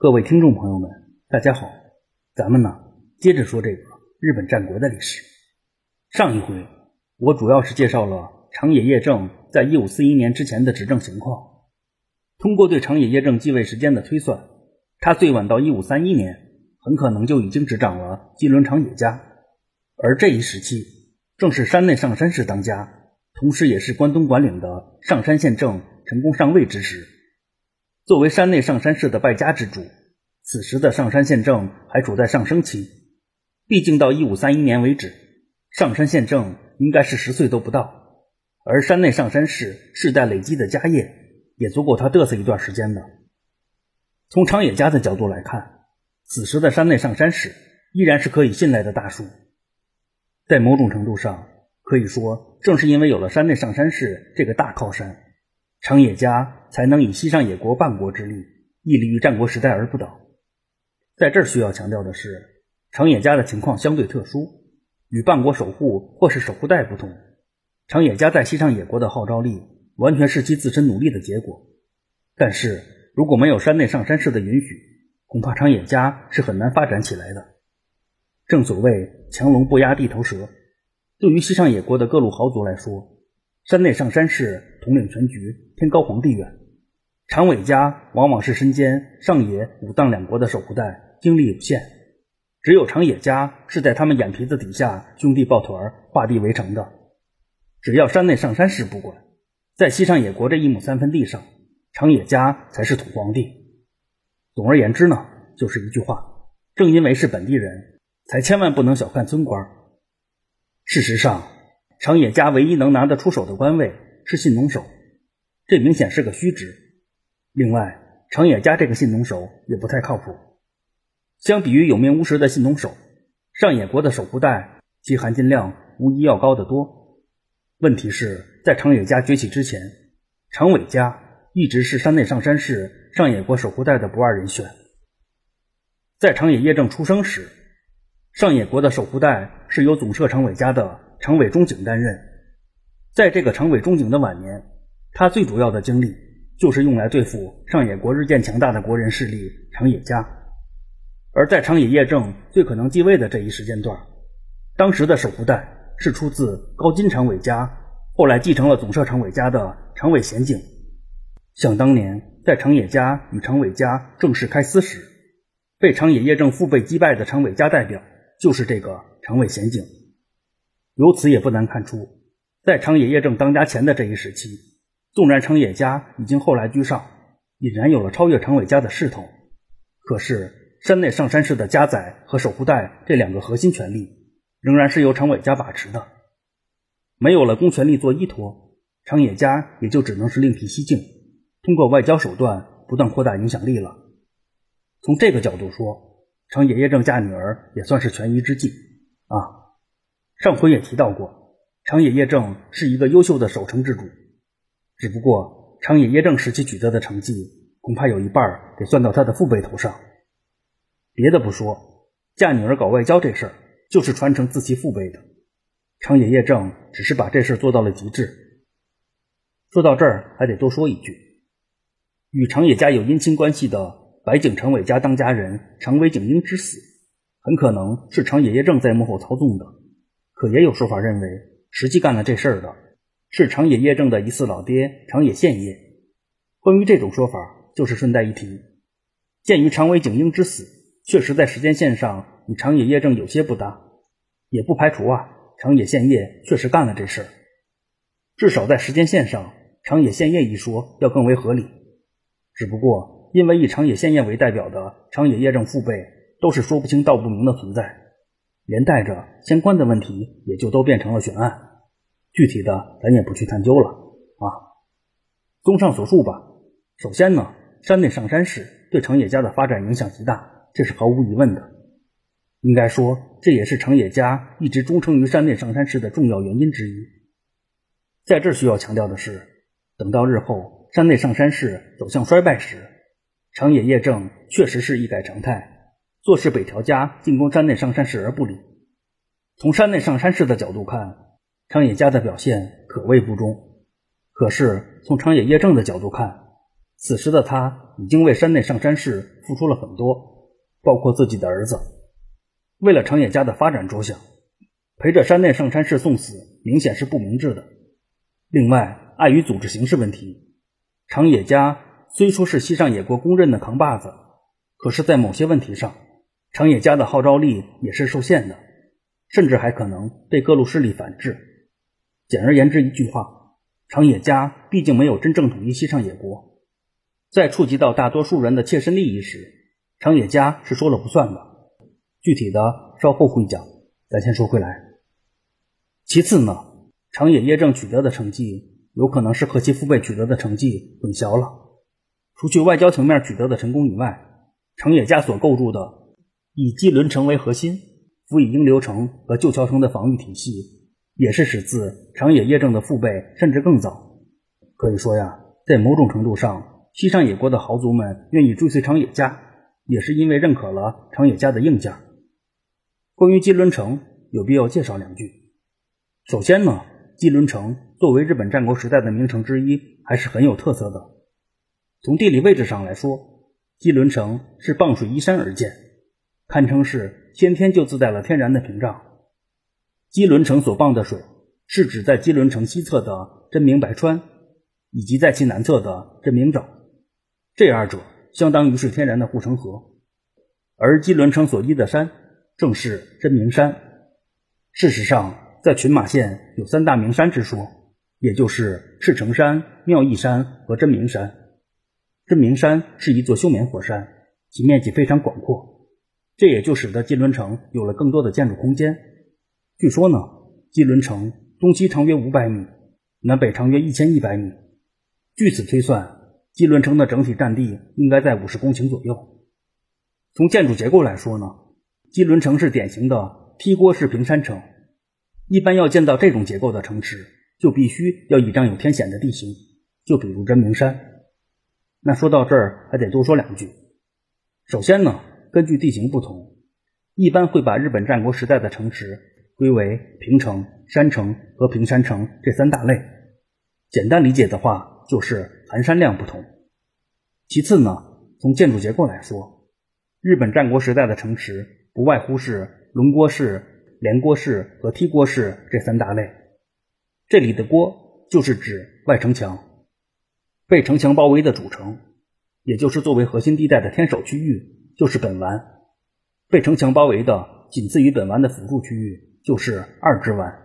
各位听众朋友们，大家好，咱们呢接着说这个日本战国的历史。上一回我主要是介绍了长野叶政在一五四一年之前的执政情况。通过对长野叶政继位时间的推算，他最晚到一五三一年，很可能就已经执掌了金轮长野家。而这一时期正是山内上山氏当家，同时也是关东管领的上山县政成功上位之时。作为山内上山氏的败家之主，此时的上山县政还处在上升期。毕竟到一五三一年为止，上山县政应该是十岁都不到，而山内上山氏世代累积的家业也足够他嘚瑟一段时间的。从长野家的角度来看，此时的山内上山氏依然是可以信赖的大树。在某种程度上，可以说，正是因为有了山内上山氏这个大靠山，长野家才能以西上野国半国之力，屹立于战国时代而不倒。在这儿需要强调的是，长野家的情况相对特殊，与半国守护或是守护代不同。长野家在西上野国的号召力，完全是其自身努力的结果。但是如果没有山内上山氏的允许，恐怕长野家是很难发展起来的。正所谓强龙不压地头蛇，对于西上野国的各路豪族来说，山内上山氏统领全局，天高皇帝远。长尾家往往是身兼上野、武当两国的守护代，精力有限。只有长野家是在他们眼皮子底下兄弟抱团画地为城的。只要山内上山氏不管，在西上野国这一亩三分地上，长野家才是土皇帝。总而言之呢，就是一句话：正因为是本地人。才千万不能小看村官。事实上，长野家唯一能拿得出手的官位是信农守，这明显是个虚职。另外，长野家这个信农守也不太靠谱。相比于有名无实的信农守，上野国的守护代其含金量无疑要高得多。问题是在长野家崛起之前，长尾家一直是山内上山氏上野国守护代的不二人选。在长野叶正出生时，上野国的守护代是由总社长尾家的长尾忠景担任，在这个长尾忠景的晚年，他最主要的精力就是用来对付上野国日渐强大的国人势力长野家。而在长野叶正最可能继位的这一时间段，当时的守护代是出自高金长尾家，后来继承了总社长尾家的长尾贤景。想当年，在长野家与长尾家正式开撕时，被长野叶正腹背击败的长尾家代表。就是这个长尾贤景，由此也不难看出，在长野叶正当家前的这一时期，纵然长野家已经后来居上，已然有了超越长尾家的势头，可是山内上山氏的家宰和守护代这两个核心权力，仍然是由长尾家把持的。没有了公权力做依托，长野家也就只能是另辟蹊径，通过外交手段不断扩大影响力了。从这个角度说。长野叶正嫁女儿也算是权宜之计啊。上回也提到过，长野叶正是一个优秀的守城之主，只不过长野叶正时期取得的成绩，恐怕有一半得算到他的父辈头上。别的不说，嫁女儿搞外交这事儿，就是传承自其父辈的。长野叶正只是把这事做到了极致。说到这儿，还得多说一句，与长野家有姻亲关系的。白井长尾家当家人长尾景英之死，很可能是长野叶正在幕后操纵的。可也有说法认为，实际干了这事儿的是长野叶正的疑似老爹长野宪业。关于这种说法，就是顺带一提。鉴于长尾景英之死确实在时间线上与长野叶正有些不搭，也不排除啊长野宪业确实干了这事儿。至少在时间线上，长野宪业一说要更为合理。只不过。因为以长野宪业为代表的长野叶正父辈都是说不清道不明的存在，连带着相关的问题也就都变成了悬案。具体的咱也不去探究了啊。综上所述吧，首先呢，山内上山氏对长野家的发展影响极大，这是毫无疑问的。应该说，这也是长野家一直忠诚于山内上山氏的重要原因之一。在这需要强调的是，等到日后山内上山氏走向衰败时，长野叶正确实是一改常态，坐视北条家进攻山内上山氏而不理。从山内上山氏的角度看，长野家的表现可谓不忠；可是从长野叶正的角度看，此时的他已经为山内上山氏付出了很多，包括自己的儿子。为了长野家的发展着想，陪着山内上山氏送死，明显是不明智的。另外，碍于组织形势问题，长野家虽说是西上野国公认的扛把子，可是，在某些问题上，长野家的号召力也是受限的，甚至还可能被各路势力反制。简而言之，一句话，长野家毕竟没有真正统一西上野国。在触及到大多数人的切身利益时，长野家是说了不算的。具体的稍后会讲，咱先说回来。其次呢，长野叶正取得的成绩，有可能是和其父辈取得的成绩混淆了。除去外交层面取得的成功以外，长野家所构筑的以基伦城为核心、辅以鹰流城和旧桥城的防御体系，也是始自长野叶正的父辈，甚至更早。可以说呀，在某种程度上。西上野国的豪族们愿意追随长野家，也是因为认可了长野家的硬件。关于基伦城，有必要介绍两句。首先呢，基伦城作为日本战国时代的名城之一，还是很有特色的。从地理位置上来说，基伦城是傍水依山而建，堪称是先天就自带了天然的屏障。基伦城所傍的水，是指在基伦城西侧的真名白川，以及在其南侧的真名沼。这二者相当于是天然的护城河，而基伦城所依的山正是真名山。事实上，在群马县有三大名山之说，也就是赤城山、妙义山和真名山。真名山是一座休眠火山，其面积非常广阔，这也就使得基伦城有了更多的建筑空间。据说呢，基伦城东西长约五百米，南北长约一千一百米。据此推算。基伦城的整体占地应该在五十公顷左右。从建筑结构来说呢，基伦城是典型的梯锅式平山城。一般要建造这种结构的城池，就必须要倚仗有天险的地形，就比如真名山。那说到这儿，还得多说两句。首先呢，根据地形不同，一般会把日本战国时代的城池归为平城、山城和平山城这三大类。简单理解的话，就是。含山量不同。其次呢，从建筑结构来说，日本战国时代的城池不外乎是龙郭式、连郭式和梯郭式这三大类。这里的郭就是指外城墙，被城墙包围的主城，也就是作为核心地带的天守区域，就是本丸；被城墙包围的仅次于本丸的辅助区域，就是二之丸。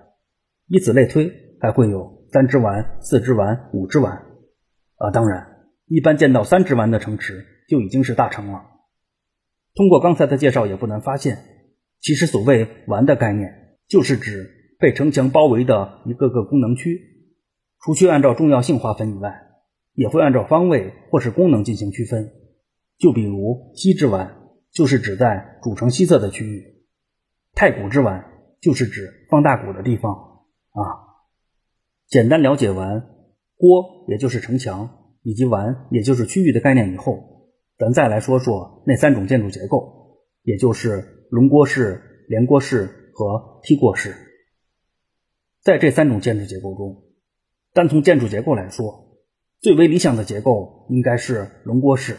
以此类推，还会有三之丸、四之丸、五之丸。啊，当然，一般见到三之丸的城池就已经是大城了。通过刚才的介绍，也不难发现，其实所谓丸的概念，就是指被城墙包围的一个个功能区。除去按照重要性划分以外，也会按照方位或是功能进行区分。就比如西之丸，就是指在主城西侧的区域；太古之丸，就是指放大鼓的地方。啊，简单了解完。郭也就是城墙，以及丸也就是区域的概念以后，咱再来说说那三种建筑结构，也就是龙郭式、连郭式和梯郭式。在这三种建筑结构中，单从建筑结构来说，最为理想的结构应该是龙郭式。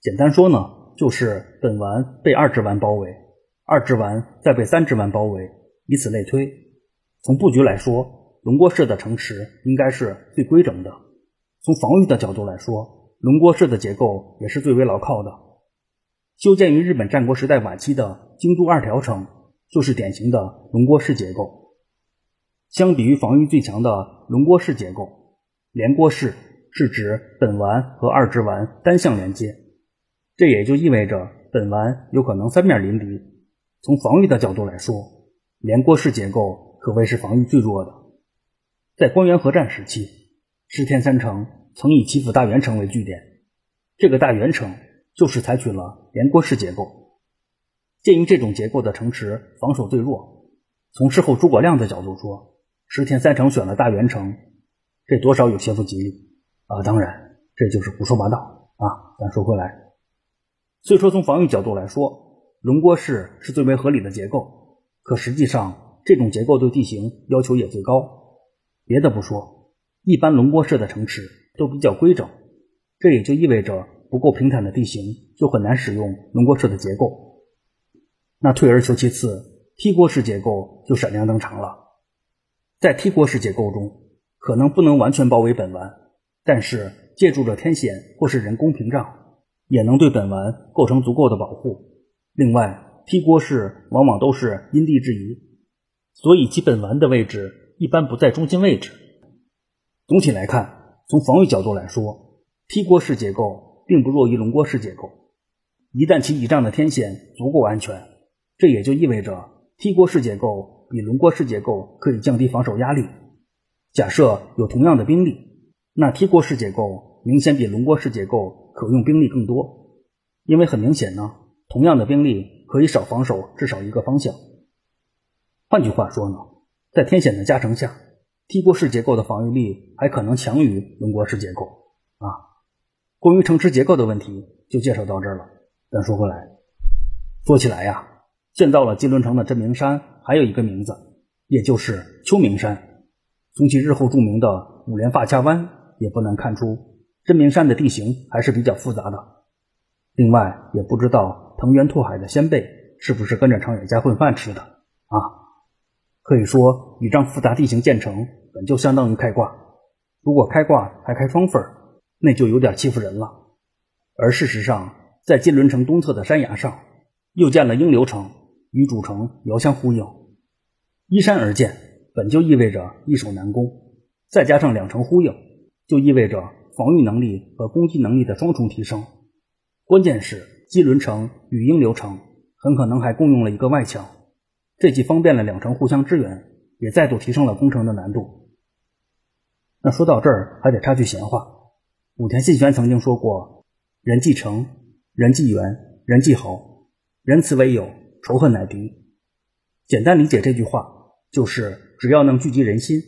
简单说呢，就是本丸被二之丸包围，二之丸再被三之丸包围，以此类推。从布局来说。龙郭式的城池应该是最规整的。从防御的角度来说，龙郭式的结构也是最为牢靠的。修建于日本战国时代晚期的京都二条城就是典型的龙郭式结构。相比于防御最强的龙郭式结构，连郭式是指本丸和二之丸单向连接，这也就意味着本丸有可能三面临敌。从防御的角度来说，连郭式结构可谓是防御最弱的。在关原合战时期，石田三成曾以岐阜大元城为据点，这个大元城就是采取了连郭式结构。鉴于这种结构的城池防守最弱，从事后诸葛亮的角度说，石田三成选了大元城，这多少有些不吉利啊！当然，这就是胡说八道啊！咱说回来，虽说从防御角度来说，龙郭式是最为合理的结构，可实际上这种结构对地形要求也最高。别的不说，一般龙郭式的城池都比较规整，这也就意味着不够平坦的地形就很难使用轮郭式的结构。那退而求其次，梯锅式结构就闪亮登场了。在梯锅式结构中，可能不能完全包围本丸，但是借助着天险或是人工屏障，也能对本丸构成足够的保护。另外，梯锅式往往都是因地制宜，所以其本丸的位置一般不在中心位置。总体来看，从防御角度来说，梯锅式结构并不弱于轮锅式结构。一旦其倚仗的天险足够安全，这也就意味着梯锅式结构比轮锅式结构可以降低防守压力。假设有同样的兵力，那梯锅式结构明显比轮锅式结构可用兵力更多，因为很明显呢，同样的兵力可以少防守至少一个方向。换句话说呢，在天险的加成下。梯锅式结构的防御力还可能强于轮廓式结构啊。关于城池结构的问题就介绍到这儿了。但说回来，说起来呀，建造了金轮城的真名山还有一个名字，也就是秋名山。从其日后著名的五连发卡湾也不难看出，真名山的地形还是比较复杂的。另外，也不知道藤原拓海的先辈是不是跟着长野家混饭吃的啊？可以说，倚仗复杂地形建成。本就相当于开挂，如果开挂还开双份那就有点欺负人了。而事实上，在金轮城东侧的山崖上，又建了鹰流城，与主城遥相呼应。依山而建，本就意味着易守难攻，再加上两城呼应，就意味着防御能力和攻击能力的双重提升。关键是金轮城语音流程很可能还共用了一个外墙，这既方便了两城互相支援，也再度提升了攻城的难度。那说到这儿，还得插句闲话。武田信玄曾经说过：“人既诚，人既圆，人既豪，仁慈为友，仇恨乃敌。”简单理解这句话，就是只要能聚集人心，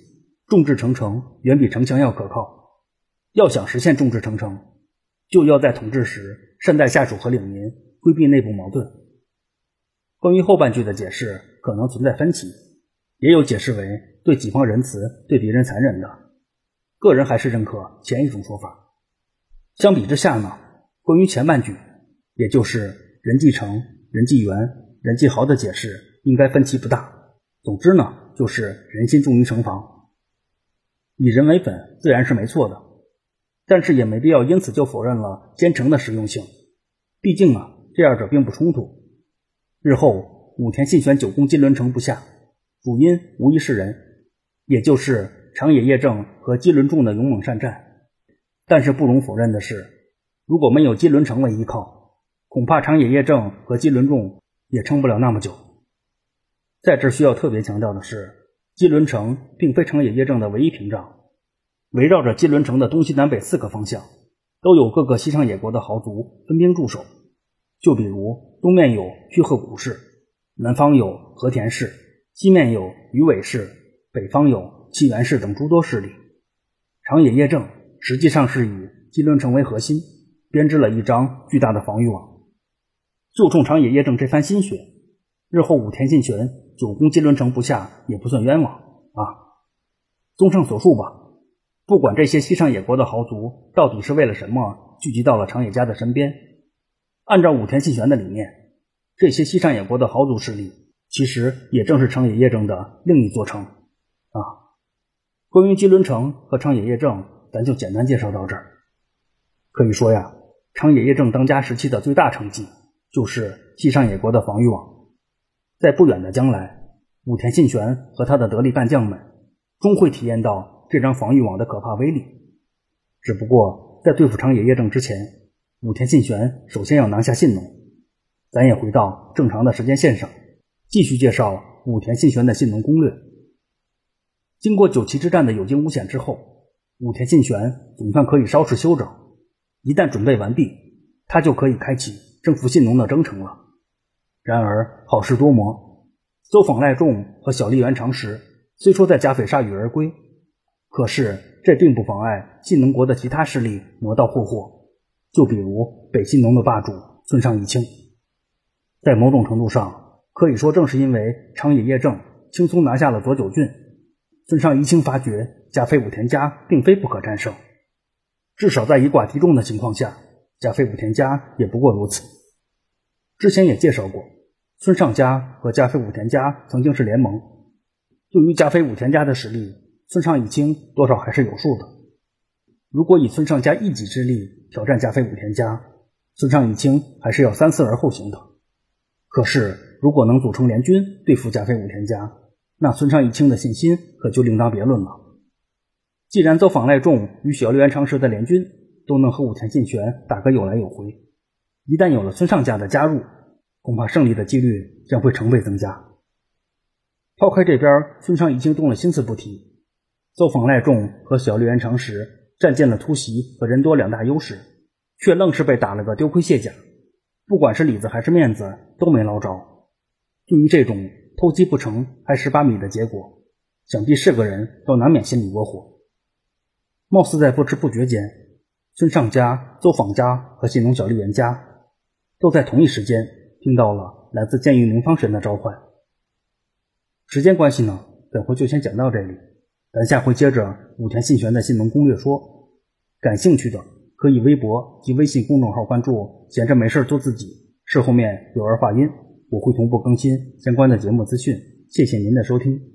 众志成城远比城墙要可靠。要想实现众志成城，就要在统治时善待下属和领民，规避内部矛盾。关于后半句的解释，可能存在分歧，也有解释为对己方仁慈，对敌人残忍的。个人还是认可前一种说法。相比之下呢，关于前半句，也就是“人既诚，人既圆，人继豪”的解释，应该分歧不大。总之呢，就是人心重于城防，以人为本自然是没错的，但是也没必要因此就否认了坚城的实用性。毕竟啊，这二者并不冲突。日后武田信玄久攻金轮城不下，主因无疑是人，也就是。长野叶正和金轮众的勇猛善战，但是不容否认的是，如果没有金轮城为依靠，恐怕长野叶正和金轮众也撑不了那么久。在这需要特别强调的是，金轮城并非长野叶正的唯一屏障，围绕着金轮城的东西南北四个方向，都有各个西上野国的豪族分兵驻守。就比如东面有须贺谷氏，南方有和田氏，西面有鱼尾氏，北方有。纪元氏等诸多势力，长野叶正实际上是以金轮城为核心，编织了一张巨大的防御网。就冲长野叶正这番心血，日后武田信玄久攻金轮城不下也不算冤枉啊。综上所述吧，不管这些西上野国的豪族到底是为了什么聚集到了长野家的身边，按照武田信玄的理念，这些西上野国的豪族势力其实也正是长野叶正的另一座城啊。关于金轮城和长野叶正，咱就简单介绍到这儿。可以说呀，长野叶正当家时期的最大成绩，就是西上野国的防御网。在不远的将来，武田信玄和他的得力干将们，终会体验到这张防御网的可怕威力。只不过，在对付长野叶正之前，武田信玄首先要拿下信浓。咱也回到正常的时间线上，继续介绍武田信玄的信浓攻略。经过九岐之战的有惊无险之后，武田信玄总算可以稍事休整。一旦准备完毕，他就可以开启征服信浓的征程了。然而好事多磨，搜访赖仲和小笠原长时虽说在甲斐铩羽而归，可是这并不妨碍信浓国的其他势力磨刀霍霍。就比如北信浓的霸主村上义清，在某种程度上可以说，正是因为长野叶正轻松拿下了佐久郡。村上一清发觉，加菲武田家并非不可战胜。至少在以寡敌众的情况下，加菲武田家也不过如此。之前也介绍过，村上家和加菲武田家曾经是联盟。对于加菲武田家的实力，村上义清多少还是有数的。如果以孙尚家一己之力挑战加菲武田家，孙尚义清还是要三思而后行的。可是，如果能组成联军对付加菲武田家，那孙尚义清的信心可就另当别论了。既然走访赖仲与小笠原长时的联军都能和武田信玄打个有来有回，一旦有了孙尚家的加入，恐怕胜利的几率将会成倍增加。抛开这边孙尚已经动了心思不提，走访赖仲和小笠原长时占尽了突袭和人多两大优势，却愣是被打了个丢盔卸甲，不管是里子还是面子都没捞着。对于这种偷鸡不成还蚀八米的结果，想必是个人都难免心里窝火。貌似在不知不觉间，孙尚家、邹访家和信浓小笠原家都在同一时间听到了来自剑狱明方神的召唤。时间关系呢，本回就先讲到这里，咱下回接着武田信玄的信浓攻略说。感兴趣的可以微博及微信公众号关注“闲着没事做自己”，事后面有儿化音，我会同步更新相关的节目资讯。谢谢您的收听。